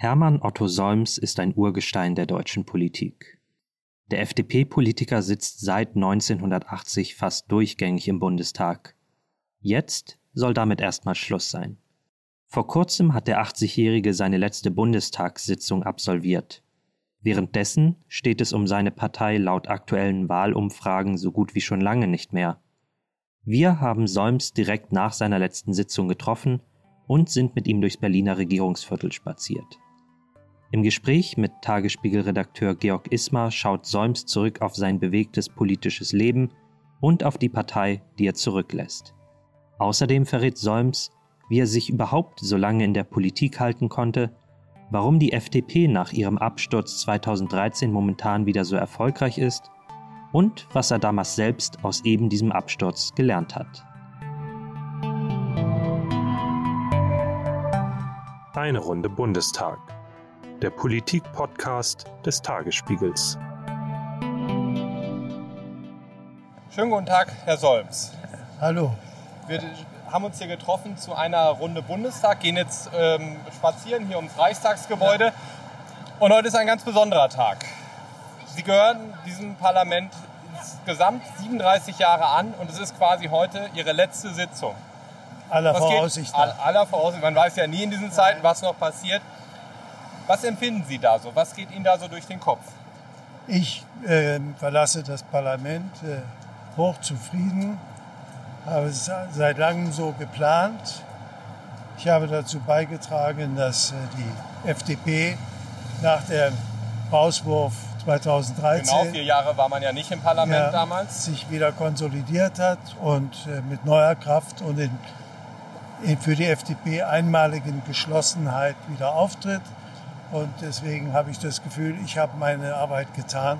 Hermann Otto Solms ist ein Urgestein der deutschen Politik. Der FDP-Politiker sitzt seit 1980 fast durchgängig im Bundestag. Jetzt soll damit erstmal Schluss sein. Vor kurzem hat der 80-Jährige seine letzte Bundestagssitzung absolviert. Währenddessen steht es um seine Partei laut aktuellen Wahlumfragen so gut wie schon lange nicht mehr. Wir haben Solms direkt nach seiner letzten Sitzung getroffen und sind mit ihm durchs Berliner Regierungsviertel spaziert. Im Gespräch mit Tagesspiegel-Redakteur Georg Ismar schaut Solms zurück auf sein bewegtes politisches Leben und auf die Partei, die er zurücklässt. Außerdem verrät Solms, wie er sich überhaupt so lange in der Politik halten konnte, warum die FDP nach ihrem Absturz 2013 momentan wieder so erfolgreich ist und was er damals selbst aus eben diesem Absturz gelernt hat. Eine Runde Bundestag der Politik-Podcast des Tagesspiegels. Schönen guten Tag, Herr Solms. Hallo. Wir haben uns hier getroffen zu einer Runde Bundestag, gehen jetzt ähm, spazieren hier ums Reichstagsgebäude. Ja. Und heute ist ein ganz besonderer Tag. Sie gehören diesem Parlament insgesamt 37 Jahre an und es ist quasi heute Ihre letzte Sitzung. Aller Voraussicht. aller Voraussicht. Man weiß ja nie in diesen Zeiten, was noch passiert. Was empfinden Sie da so? Was geht Ihnen da so durch den Kopf? Ich äh, verlasse das Parlament äh, hochzufrieden, habe es seit langem so geplant. Ich habe dazu beigetragen, dass äh, die FDP nach dem Rauswurf 2013 genau vier Jahre war man ja nicht im Parlament ja, damals sich wieder konsolidiert hat und äh, mit neuer Kraft und in, in für die FDP einmaligen Geschlossenheit wieder auftritt. Und deswegen habe ich das Gefühl, ich habe meine Arbeit getan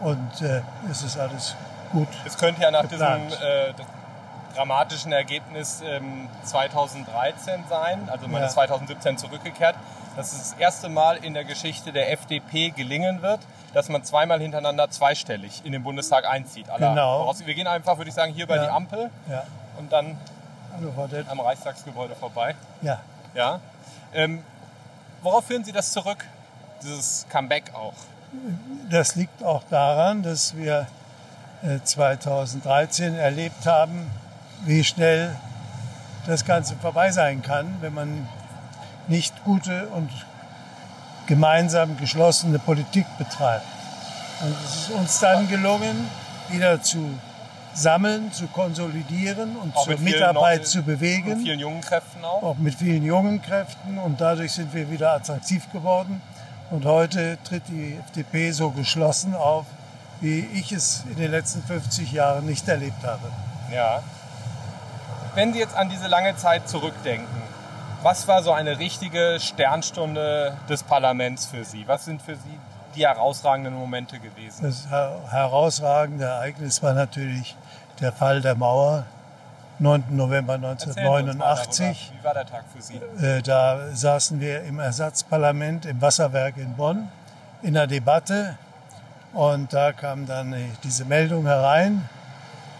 und äh, es ist alles gut. Es könnte ja nach geplant. diesem äh, dramatischen Ergebnis ähm, 2013 sein, also man ja. ist 2017 zurückgekehrt, dass es das erste Mal in der Geschichte der FDP gelingen wird, dass man zweimal hintereinander zweistellig in den Bundestag einzieht. genau. Wir gehen einfach, würde ich sagen, hier bei ja. die Ampel ja. und dann am Reichstagsgebäude vorbei. Ja. Ja. Ähm, Worauf führen Sie das zurück, dieses Comeback auch? Das liegt auch daran, dass wir 2013 äh, erlebt haben, wie schnell das Ganze vorbei sein kann, wenn man nicht gute und gemeinsam geschlossene Politik betreibt. Und es ist uns dann gelungen, wieder zu sammeln, zu konsolidieren und auch zur Mitarbeit noch, zu bewegen. Mit vielen jungen Kräften auch. Auch mit vielen jungen Kräften und dadurch sind wir wieder attraktiv geworden. Und heute tritt die FDP so geschlossen auf, wie ich es in den letzten 50 Jahren nicht erlebt habe. Ja. Wenn Sie jetzt an diese lange Zeit zurückdenken, was war so eine richtige Sternstunde des Parlaments für Sie? Was sind für Sie die herausragenden Momente gewesen? Das herausragende Ereignis war natürlich der Fall der Mauer, 9. November 1989. Wie war der Tag für Sie? Äh, da saßen wir im Ersatzparlament im Wasserwerk in Bonn in der Debatte und da kam dann diese Meldung herein.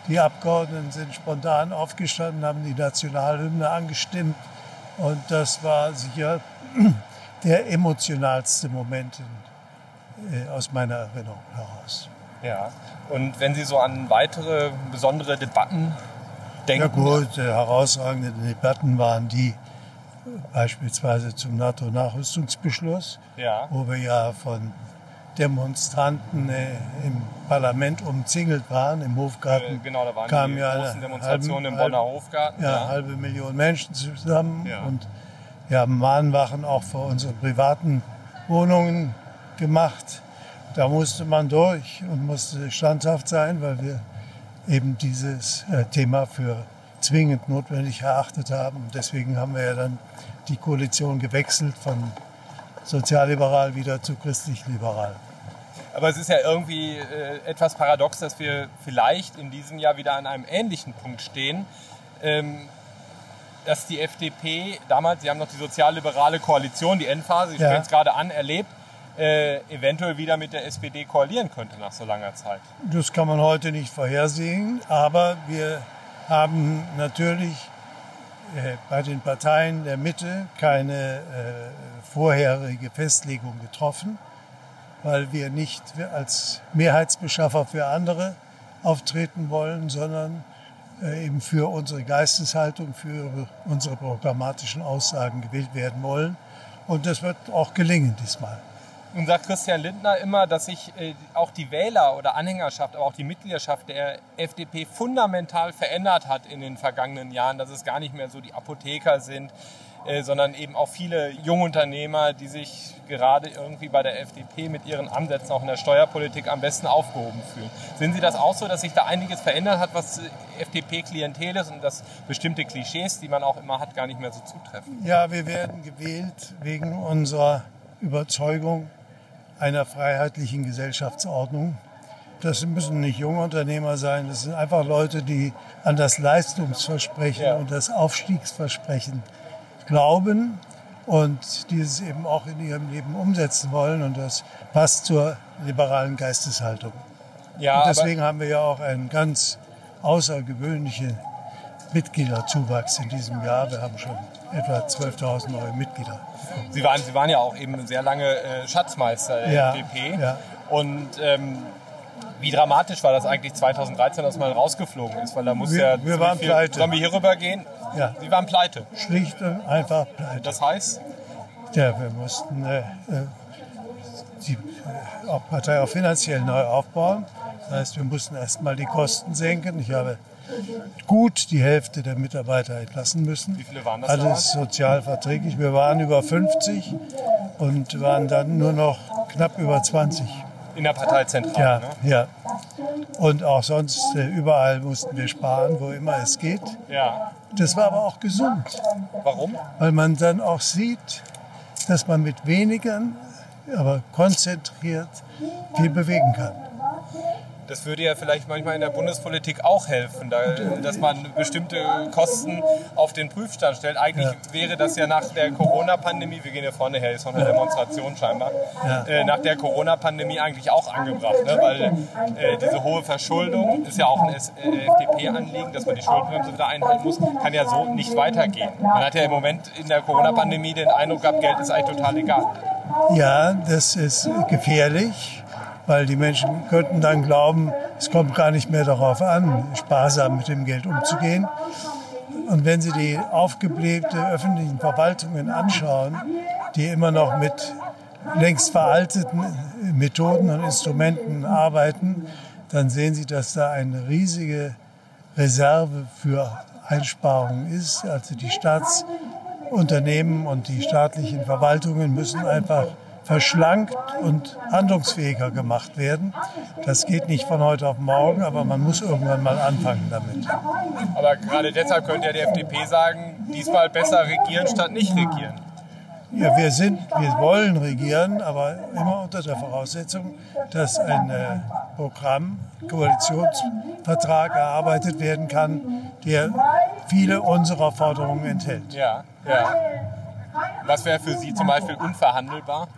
Die Abgeordneten sind spontan aufgestanden, haben die Nationalhymne angestimmt und das war sicher der emotionalste Moment in, äh, aus meiner Erinnerung heraus. Ja. Und wenn Sie so an weitere besondere Debatten denken? Ja gut, herausragende Debatten waren die beispielsweise zum NATO-Nachrüstungsbeschluss, ja. wo wir ja von Demonstranten äh, im Parlament umzingelt waren, im Hofgarten. Äh, genau, da waren kamen die ja großen Demonstrationen halben, im Bonner Hofgarten. Ja, ja, halbe Million Menschen zusammen ja. und wir haben Mahnwachen auch vor unseren privaten Wohnungen gemacht. Da musste man durch und musste standhaft sein, weil wir eben dieses äh, Thema für zwingend notwendig erachtet haben. Und deswegen haben wir ja dann die Koalition gewechselt von sozialliberal wieder zu christlich-liberal. Aber es ist ja irgendwie äh, etwas paradox, dass wir vielleicht in diesem Jahr wieder an einem ähnlichen Punkt stehen. Ähm, dass die FDP damals, Sie haben noch die sozialliberale Koalition, die Endphase, Sie ja. es gerade an, erlebt äh, eventuell wieder mit der SPD koalieren könnte nach so langer Zeit. Das kann man heute nicht vorhersehen, aber wir haben natürlich äh, bei den Parteien der Mitte keine äh, vorherige Festlegung getroffen, weil wir nicht als Mehrheitsbeschaffer für andere auftreten wollen, sondern äh, eben für unsere Geisteshaltung, für unsere programmatischen Aussagen gewählt werden wollen. Und das wird auch gelingen diesmal. Nun sagt Christian Lindner immer, dass sich äh, auch die Wähler oder Anhängerschaft, aber auch die Mitgliedschaft der FDP fundamental verändert hat in den vergangenen Jahren, dass es gar nicht mehr so die Apotheker sind, äh, sondern eben auch viele Jungunternehmer, die sich gerade irgendwie bei der FDP mit ihren Ansätzen auch in der Steuerpolitik am besten aufgehoben fühlen. Sehen Sie das auch so, dass sich da einiges verändert hat, was FDP-Klientel ist und dass bestimmte Klischees, die man auch immer hat, gar nicht mehr so zutreffen? Ja, wir werden gewählt wegen unserer Überzeugung einer freiheitlichen Gesellschaftsordnung. Das müssen nicht junge Unternehmer sein, das sind einfach Leute, die an das Leistungsversprechen ja. und das Aufstiegsversprechen glauben und dieses eben auch in ihrem Leben umsetzen wollen. Und das passt zur liberalen Geisteshaltung. Ja, und deswegen haben wir ja auch einen ganz außergewöhnlichen Mitgliederzuwachs in diesem Jahr. Wir haben schon etwa 12.000 neue Mitglieder. Sie waren, Sie waren ja auch eben sehr lange äh, Schatzmeister der ja, FDP. Ja. Und ähm, wie dramatisch war das eigentlich 2013, dass man rausgeflogen ist? Weil da muss wir, ja wir waren viel, pleite. Sollen wir hier rüber gehen? Ja. Sie waren pleite. Schlicht und einfach pleite. Das heißt? Ja, wir mussten äh, äh die äh, Partei auch finanziell neu aufbauen. Das heißt, wir mussten erstmal die Kosten senken. Ich habe gut die Hälfte der Mitarbeiter entlassen müssen. Wie viele waren das? Alles sozial verträglich. Wir waren über 50 und waren dann nur noch knapp über 20. In der Parteizentrale? Ja, ne? ja. Und auch sonst äh, überall mussten wir sparen, wo immer es geht. Ja. Das war aber auch gesund. Warum? Weil man dann auch sieht, dass man mit weniger, aber konzentriert viel bewegen kann. Das würde ja vielleicht manchmal in der Bundespolitik auch helfen, da, dass man bestimmte Kosten auf den Prüfstand stellt. Eigentlich ja. wäre das ja nach der Corona-Pandemie, wir gehen ja vorne her, ist noch eine ja. Demonstration scheinbar, ja. äh, nach der Corona-Pandemie eigentlich auch angebracht, ne? weil äh, diese hohe Verschuldung ist ja auch ein äh, FDP-Anliegen, dass man die Schuldenbremse wieder einhalten muss, kann ja so nicht weitergehen. Man hat ja im Moment in der Corona-Pandemie den Eindruck gehabt, Geld ist eigentlich total egal. Ja, das ist gefährlich weil die Menschen könnten dann glauben, es kommt gar nicht mehr darauf an, sparsam mit dem Geld umzugehen. Und wenn Sie die aufgeblähte öffentlichen Verwaltungen anschauen, die immer noch mit längst veralteten Methoden und Instrumenten arbeiten, dann sehen Sie, dass da eine riesige Reserve für Einsparungen ist. Also die Staatsunternehmen und die staatlichen Verwaltungen müssen einfach verschlankt und handlungsfähiger gemacht werden. Das geht nicht von heute auf morgen, aber man muss irgendwann mal anfangen damit. Aber gerade deshalb könnte ja die FDP sagen, diesmal besser regieren statt nicht regieren. Ja, wir sind, wir wollen regieren, aber immer unter der Voraussetzung, dass ein äh, Programm, Koalitionsvertrag erarbeitet werden kann, der viele unserer Forderungen enthält. Ja, ja. Was wäre für Sie zum Beispiel unverhandelbar?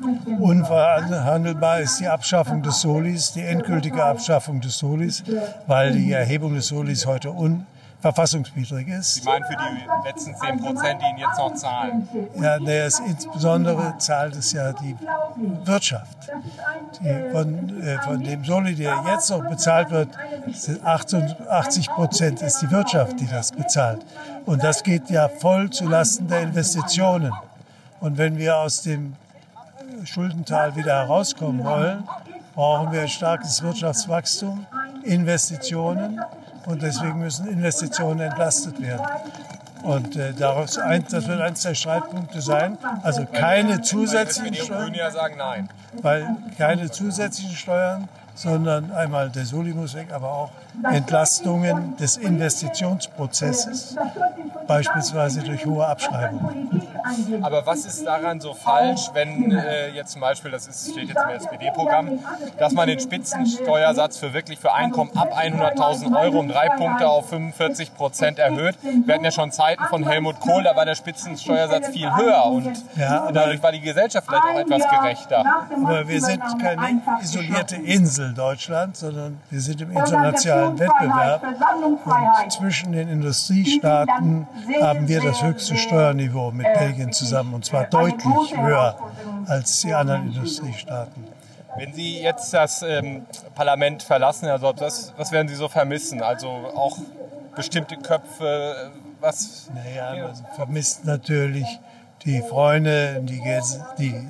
Unverhandelbar ist die Abschaffung des Solis, die endgültige Abschaffung des Solis, weil die Erhebung des Solis heute unverfassungswidrig ist. Sie meinen für die letzten 10 Prozent, die Ihnen jetzt noch zahlen? Ja, nee, insbesondere zahlt es ja die Wirtschaft. Die von, äh, von dem Soli, der jetzt noch bezahlt wird, 88 Prozent ist die Wirtschaft, die das bezahlt. Und das geht ja voll zulasten der Investitionen. Und wenn wir aus dem Schuldental wieder herauskommen wollen, brauchen wir ein starkes Wirtschaftswachstum, Investitionen und deswegen müssen Investitionen entlastet werden. Und äh, daraus ein, das wird eines der Streitpunkte sein. Also keine zusätzlichen Steuern. Weil keine zusätzlichen Steuern, sondern einmal der Soli muss weg, aber auch Entlastungen des Investitionsprozesses, beispielsweise durch hohe Abschreibungen. Aber was ist daran so falsch, wenn äh, jetzt zum Beispiel, das ist, steht jetzt im SPD-Programm, dass man den Spitzensteuersatz für wirklich für Einkommen ab 100.000 Euro um drei Punkte auf 45 Prozent erhöht? Wir hatten ja schon Zeiten von Helmut Kohl, da war der Spitzensteuersatz viel höher und ja, dadurch war die Gesellschaft vielleicht auch etwas gerechter. Aber wir sind keine isolierte Insel Deutschland, sondern wir sind im internationalen Wettbewerb und zwischen den Industriestaaten haben wir das höchste Steuerniveau mit Belgien zusammen und zwar deutlich höher als die anderen Industriestaaten. Wenn Sie jetzt das ähm, Parlament verlassen, Herr Sob, was, was werden Sie so vermissen? Also auch bestimmte Köpfe, was? Naja, man vermisst natürlich die Freunde, die, die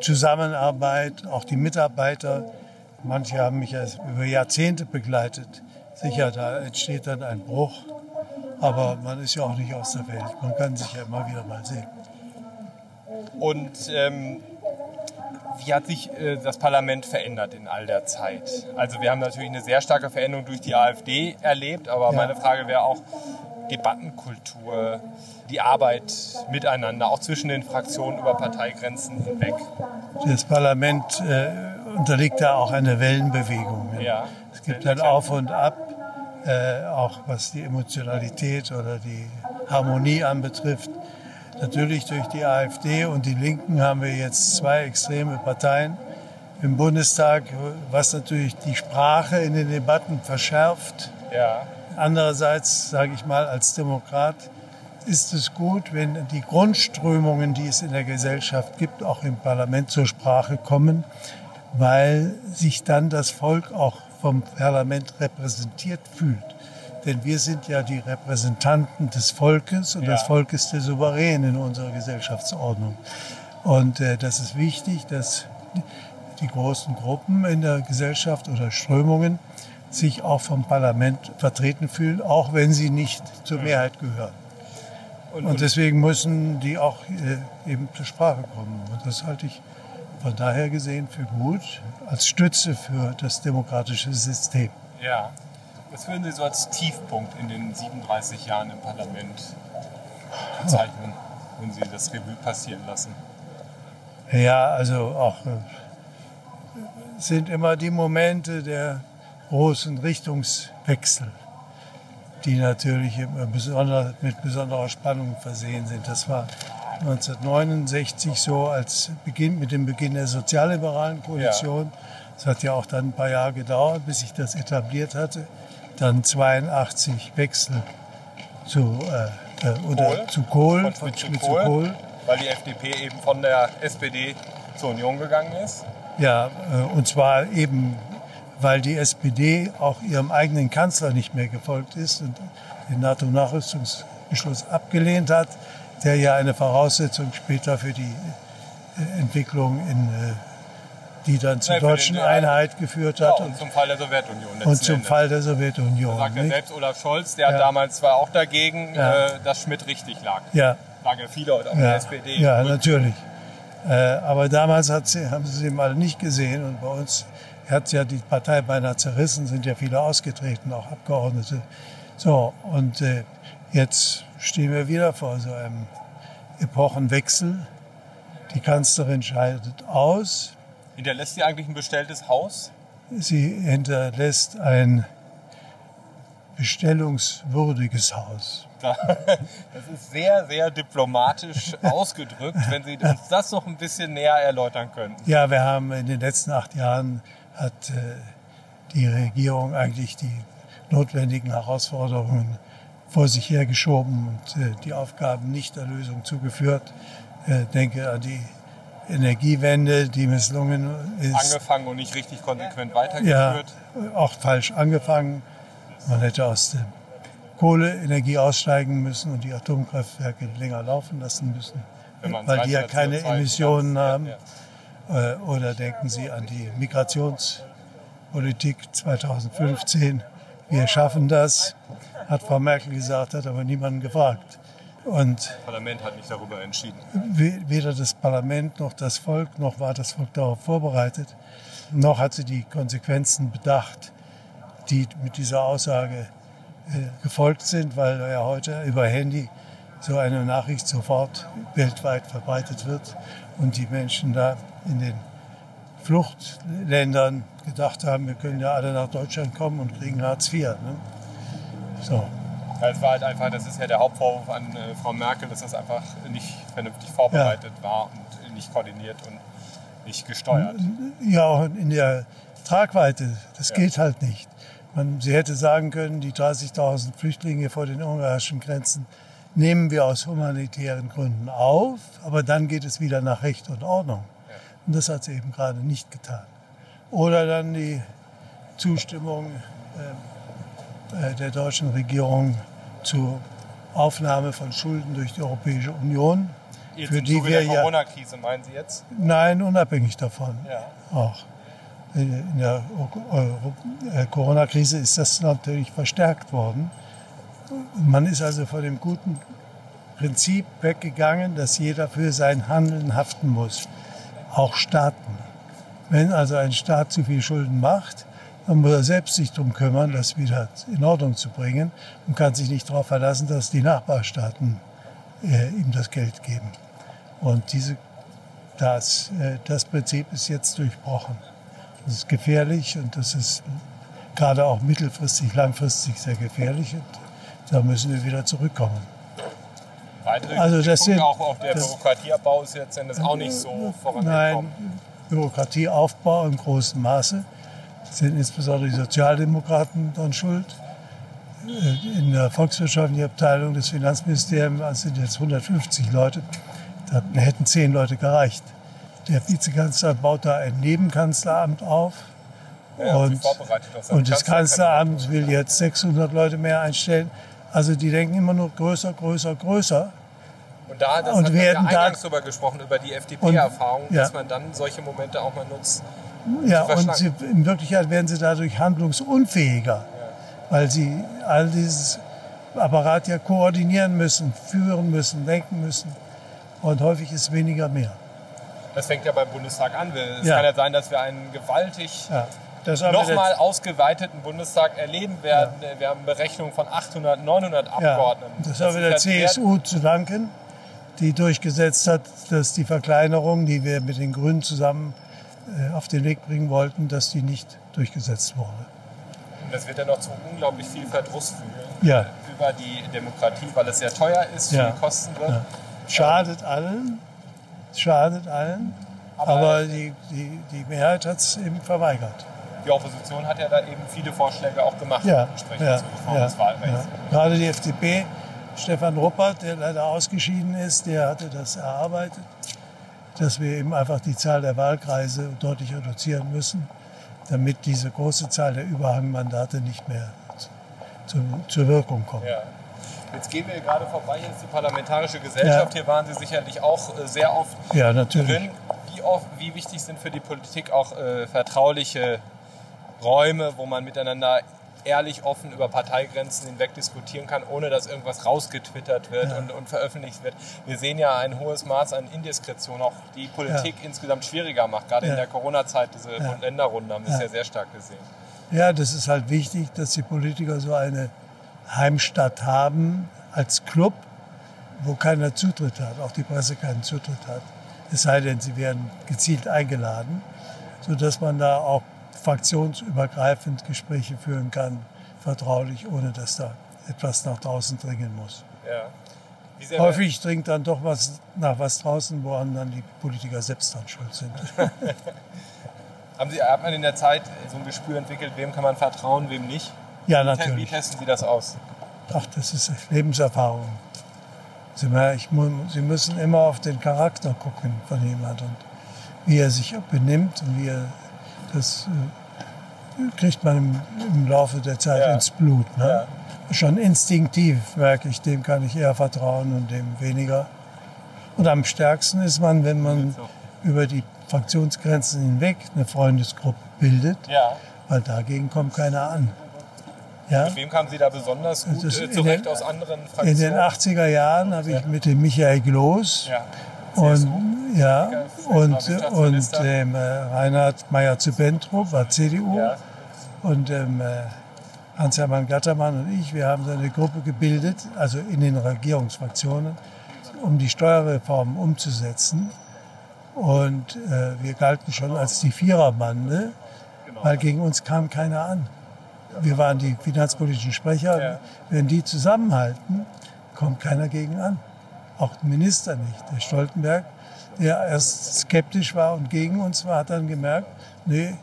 Zusammenarbeit, auch die Mitarbeiter. Manche haben mich ja über Jahrzehnte begleitet. Sicher, da entsteht dann ein Bruch. Aber man ist ja auch nicht aus der Welt. Man kann sich ja immer wieder mal sehen. Und ähm, wie hat sich äh, das Parlament verändert in all der Zeit? Also wir haben natürlich eine sehr starke Veränderung durch die AfD erlebt, aber ja. meine Frage wäre auch Debattenkultur, die Arbeit miteinander, auch zwischen den Fraktionen über Parteigrenzen hinweg. Das Parlament äh, unterliegt da auch einer Wellenbewegung. Ja. Es gibt ein Auf und Ab, äh, auch was die Emotionalität oder die Harmonie anbetrifft. Natürlich durch die AfD und die Linken haben wir jetzt zwei extreme Parteien im Bundestag, was natürlich die Sprache in den Debatten verschärft. Ja. Andererseits, sage ich mal, als Demokrat ist es gut, wenn die Grundströmungen, die es in der Gesellschaft gibt, auch im Parlament zur Sprache kommen, weil sich dann das Volk auch vom Parlament repräsentiert fühlt. Denn wir sind ja die Repräsentanten des Volkes und ja. das Volk ist der Souverän in unserer Gesellschaftsordnung. Und äh, das ist wichtig, dass die großen Gruppen in der Gesellschaft oder Strömungen sich auch vom Parlament vertreten fühlen, auch wenn sie nicht zur Mehrheit gehören. Und, und deswegen müssen die auch äh, eben zur Sprache kommen. Und das halte ich von daher gesehen für gut, als Stütze für das demokratische System. Ja. Was würden Sie so als Tiefpunkt in den 37 Jahren im Parlament bezeichnen, wenn Sie das Revue passieren lassen? Ja, also auch äh, sind immer die Momente der großen Richtungswechsel, die natürlich besonder, mit besonderer Spannung versehen sind. Das war 1969 so als Beginn, mit dem Beginn der sozialliberalen Koalition. Es ja. hat ja auch dann ein paar Jahre gedauert, bis sich das etabliert hatte dann 82 Wechsel zu, äh, äh, oder Kohl. zu Kohl, von, von, zu, Kohl, Kohl, weil die FDP eben von der SPD zur Union gegangen ist. Ja, äh, und zwar eben, weil die SPD auch ihrem eigenen Kanzler nicht mehr gefolgt ist und den NATO-Nachrüstungsbeschluss abgelehnt hat, der ja eine Voraussetzung später für die äh, Entwicklung in äh, die dann zur deutschen den, Einheit geführt hat. Ja, und zum Fall der Sowjetunion. Und zum Ende. Fall der Sowjetunion. Da sagt ja selbst Olaf Scholz, der ja. damals zwar auch dagegen, ja. äh, dass Schmidt richtig lag. Ja. Lagen ja viele heute auch in der SPD. Ja, natürlich. Äh, aber damals sie, haben sie sie mal nicht gesehen und bei uns hat ja die Partei beinahe zerrissen, sind ja viele ausgetreten, auch Abgeordnete. So, und äh, jetzt stehen wir wieder vor so einem Epochenwechsel. Die Kanzlerin scheidet aus. Hinterlässt sie eigentlich ein bestelltes Haus? Sie hinterlässt ein bestellungswürdiges Haus. Das ist sehr, sehr diplomatisch ausgedrückt, wenn Sie uns das noch ein bisschen näher erläutern können. Ja, wir haben in den letzten acht Jahren hat äh, die Regierung eigentlich die notwendigen Herausforderungen vor sich hergeschoben und äh, die Aufgaben nicht der Lösung zugeführt. Äh, denke an die Energiewende, die misslungen ist. Angefangen und nicht richtig konsequent weitergeführt. Ja, auch falsch angefangen. Man hätte aus der Kohleenergie aussteigen müssen und die Atomkraftwerke länger laufen lassen müssen, weil die ja keine Emissionen haben. Ja. Äh, oder denken Sie an die Migrationspolitik 2015. Wir schaffen das, hat Frau Merkel gesagt, hat aber niemanden gefragt. Und das Parlament hat nicht darüber entschieden. Weder das Parlament noch das Volk, noch war das Volk darauf vorbereitet, noch hat sie die Konsequenzen bedacht, die mit dieser Aussage äh, gefolgt sind, weil ja heute über Handy so eine Nachricht sofort weltweit verbreitet wird und die Menschen da in den Fluchtländern gedacht haben, wir können ja alle nach Deutschland kommen und kriegen Hartz IV. Ne? So. Ja, es war halt einfach, das ist ja der Hauptvorwurf an äh, Frau Merkel, dass das einfach nicht vernünftig vorbereitet ja. war und nicht koordiniert und nicht gesteuert. Ja, auch in der Tragweite, das ja. geht halt nicht. Man, sie hätte sagen können, die 30.000 Flüchtlinge vor den ungarischen Grenzen nehmen wir aus humanitären Gründen auf, aber dann geht es wieder nach Recht und Ordnung. Und das hat sie eben gerade nicht getan. Oder dann die Zustimmung äh, äh der deutschen Regierung zur Aufnahme von Schulden durch die Europäische Union. Jetzt für die wir der Corona-Krise meinen Sie jetzt? Nein, unabhängig davon. Ja. Auch. In der äh, Corona-Krise ist das natürlich verstärkt worden. Man ist also von dem guten Prinzip weggegangen, dass jeder für sein Handeln haften muss, auch Staaten. Wenn also ein Staat zu viel Schulden macht, dann muss er selbst sich darum kümmern, das wieder in Ordnung zu bringen und kann sich nicht darauf verlassen, dass die Nachbarstaaten äh, ihm das Geld geben. Und diese, das, äh, das Prinzip ist jetzt durchbrochen. Das ist gefährlich und das ist gerade auch mittelfristig, langfristig sehr gefährlich. Und da müssen wir wieder zurückkommen. Weitere also das sind, auch, auch der Bürokratieabbau ist jetzt auch nicht so vorangekommen. Nein, Bürokratieaufbau im großen Maße sind insbesondere die Sozialdemokraten dann schuld. Äh, in der volkswirtschaftlichen Abteilung des Finanzministeriums sind jetzt 150 Leute. Da hätten zehn Leute gereicht. Der Vizekanzler baut da ein Nebenkanzleramt auf. Ja, und, und das Kanzleramt will jetzt 600 Leute mehr einstellen. Also die denken immer nur größer, größer, größer. Und da das und hat werden ja eingangs darüber gesprochen, über die FDP-Erfahrung, ja. dass man dann solche Momente auch mal nutzt. Ja, und sie, in Wirklichkeit werden sie dadurch handlungsunfähiger, ja. weil sie all dieses Apparat ja koordinieren müssen, führen müssen, denken müssen. Und häufig ist weniger mehr. Das fängt ja beim Bundestag an. Es ja. kann ja sein, dass wir einen gewaltig ja nochmal ausgeweiteten Bundestag erleben werden. Ja. Wir haben Berechnungen von 800, 900 Abgeordneten. Ja, das, das haben wir der CSU zu danken, die durchgesetzt hat, dass die Verkleinerung, die wir mit den Grünen zusammen äh, auf den Weg bringen wollten, dass die nicht durchgesetzt wurde. Und das wird ja noch zu unglaublich viel Verdruss führen ja. über die Demokratie, weil es sehr teuer ist, viel kosten wird. Schadet allen, schadet allen, aber, aber die, die, die Mehrheit hat es eben verweigert die Opposition hat ja da eben viele Vorschläge auch gemacht, ja, ja, ja, des Wahlrechts. Ja. Gerade die FDP, Stefan Ruppert, der leider ausgeschieden ist, der hatte das erarbeitet, dass wir eben einfach die Zahl der Wahlkreise deutlich reduzieren müssen, damit diese große Zahl der Überhangmandate nicht mehr zu, zur Wirkung kommt. Ja. Jetzt gehen wir gerade vorbei, hier ist die Parlamentarische Gesellschaft. Ja. Hier waren Sie sicherlich auch äh, sehr oft ja, natürlich. drin. Wie, oft, wie wichtig sind für die Politik auch äh, vertrauliche Räume, wo man miteinander ehrlich offen über Parteigrenzen hinweg diskutieren kann, ohne dass irgendwas rausgetwittert wird ja. und, und, veröffentlicht wird. Wir sehen ja ein hohes Maß an Indiskretion, auch die Politik ja. insgesamt schwieriger macht. Gerade ja. in der Corona-Zeit, diese Bund-Länder-Runde haben wir sehr, sehr stark gesehen. Ja, das ist halt wichtig, dass die Politiker so eine Heimstatt haben als Club, wo keiner Zutritt hat, auch die Presse keinen Zutritt hat. Es sei denn, sie werden gezielt eingeladen, sodass man da auch fraktionsübergreifend Gespräche führen kann, vertraulich, ohne dass da etwas nach draußen dringen muss. Ja. Häufig dringt dann doch was nach was draußen, woran dann die Politiker selbst dann schuld sind. Haben Sie, hat man in der Zeit so ein Gespür entwickelt, wem kann man vertrauen, wem nicht? Ja, natürlich. Wie testen Sie das aus? Ach, das ist Lebenserfahrung. Sie, müssen immer auf den Charakter gucken von jemandem und wie er sich benimmt und wie er das äh, kriegt man im, im, Laufe der Zeit ja. ins Blut. Ne? Ja. Schon instinktiv merke ich, dem kann ich eher vertrauen und dem weniger. Und am stärksten ist man, wenn man über die Fraktionsgrenzen hinweg eine Freundesgruppe bildet, ja. weil dagegen kommt keiner an. Ja? Mit wem kamen Sie da besonders gut äh, zurecht aus anderen Fraktionen? In den 80er Jahren habe ich mit dem Michael Gloß und, ja, und, und ähm, Reinhard Meyer zu Bentrup war CDU. Ja. Und ähm, äh, Hans-Hermann Gattermann und ich, wir haben so eine Gruppe gebildet, also in den Regierungsfraktionen, um die Steuerreformen umzusetzen. Und äh, wir galten schon als die Viererbande, weil gegen uns kam keiner an. Wir waren die finanzpolitischen Sprecher. Wenn die zusammenhalten, kommt keiner gegen an auch der Minister nicht. Der Stoltenberg, der erst skeptisch war und gegen uns war, hat dann gemerkt, nee,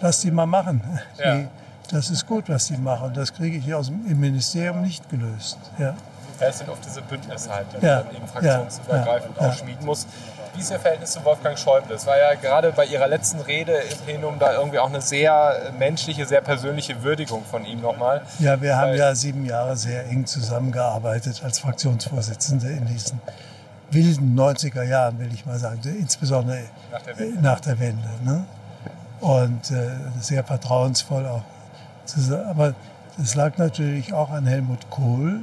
lass die mal machen. Ja. Die, das ist gut, was die machen. Das kriege ich aus dem, im Ministerium nicht gelöst. Ja. fest und auf diese Bündnisse halt, die ja. man eben fraktionsübergreifend ja. auch schmieden muss. Wie ist Ihr Verhältnis zu Wolfgang Schäuble? Das war ja gerade bei Ihrer letzten Rede im Plenum da irgendwie auch eine sehr menschliche, sehr persönliche Würdigung von ihm nochmal. Ja, wir haben ja sieben Jahre sehr eng zusammengearbeitet als Fraktionsvorsitzende in diesen wilden 90er Jahren, will ich mal sagen, insbesondere nach der Wende. Nach der Wende ne? Und äh, sehr vertrauensvoll auch. Aber das lag natürlich auch an Helmut Kohl,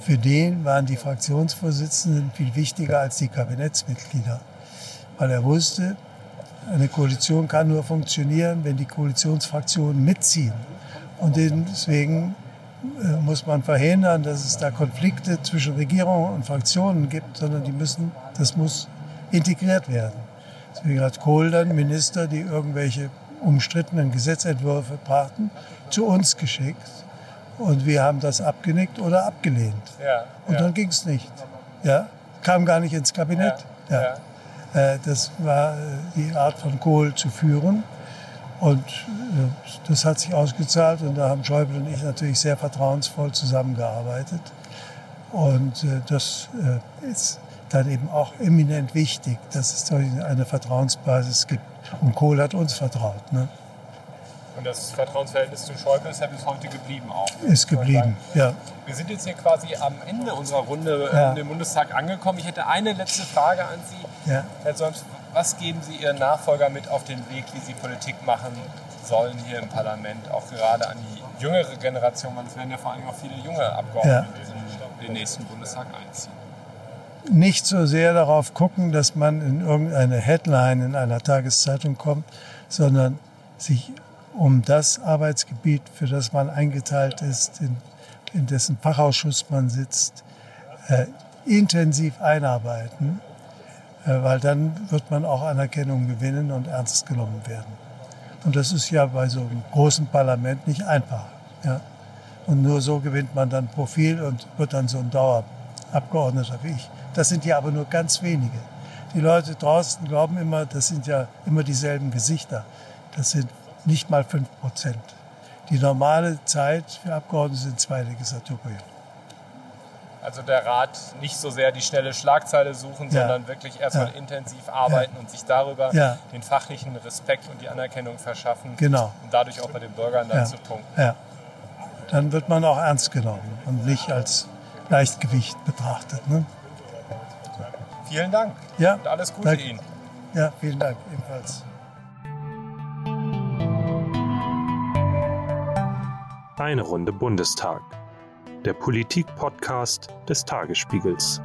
für den waren die Fraktionsvorsitzenden viel wichtiger als die Kabinettsmitglieder, weil er wusste, eine Koalition kann nur funktionieren, wenn die Koalitionsfraktionen mitziehen. Und deswegen muss man verhindern, dass es da Konflikte zwischen Regierung und Fraktionen gibt, sondern die müssen, das muss integriert werden. Deswegen hat Kohl dann Minister, die irgendwelche umstrittenen Gesetzentwürfe brachten, zu uns geschickt und wir haben das abgenickt oder abgelehnt. Ja, und ja. dann ging es nicht. Ja, kam gar nicht ins Kabinett. Ja, ja. Äh, das war äh, die Art von Kohl zu führen. Und äh, das hat sich ausgezahlt und da haben Schäuble und ich natürlich sehr vertrauensvoll zusammengearbeitet. Und äh, das äh, ist dann eben auch eminent wichtig, dass es eine Vertrauensbasis gibt. Und Kohl hat uns vertraut. Ne? Und das Vertrauensverhältnis zu Schäuble ist ja bis heute geblieben auch. Ist geblieben, ja. Wir sind jetzt hier quasi am Ende unserer Runde ja. im Bundestag angekommen. Ich hätte eine letzte Frage an Sie. Ja. Herr Solms, was geben Sie Ihren Nachfolger mit auf den Weg, wie sie Politik machen sollen hier im Parlament, auch gerade an die jüngere Generation, weil es werden ja vor allem auch viele junge Abgeordnete ja. in den nächsten Bundestag einziehen? Nicht so sehr darauf gucken, dass man in irgendeine Headline in einer Tageszeitung kommt, sondern sich um das Arbeitsgebiet, für das man eingeteilt ist, in, in dessen Fachausschuss man sitzt, äh, intensiv einarbeiten, weil dann wird man auch Anerkennung gewinnen und ernst genommen werden. Und das ist ja bei so einem großen Parlament nicht einfach. Ja? Und nur so gewinnt man dann Profil und wird dann so ein Dauerabgeordneter wie ich. Das sind ja aber nur ganz wenige. Die Leute draußen glauben immer, das sind ja immer dieselben Gesichter. Das sind nicht mal 5 Prozent. Die normale Zeit für Abgeordnete sind zwei Legislaturperioden. Also der Rat nicht so sehr die schnelle Schlagzeile suchen, ja. sondern wirklich erstmal ja. intensiv arbeiten ja. und sich darüber den fachlichen Respekt und die Anerkennung verschaffen. Genau. Und dadurch auch bei den Bürgern dann zu punkten. Ja. Dann wird man auch ernst genommen und nicht als Leichtgewicht betrachtet. Ne? Vielen Dank. Ja. Und alles Gute Dank. Ihnen. Ja, vielen Dank ebenfalls. Eine Runde Bundestag. Der Politik-Podcast des Tagesspiegels.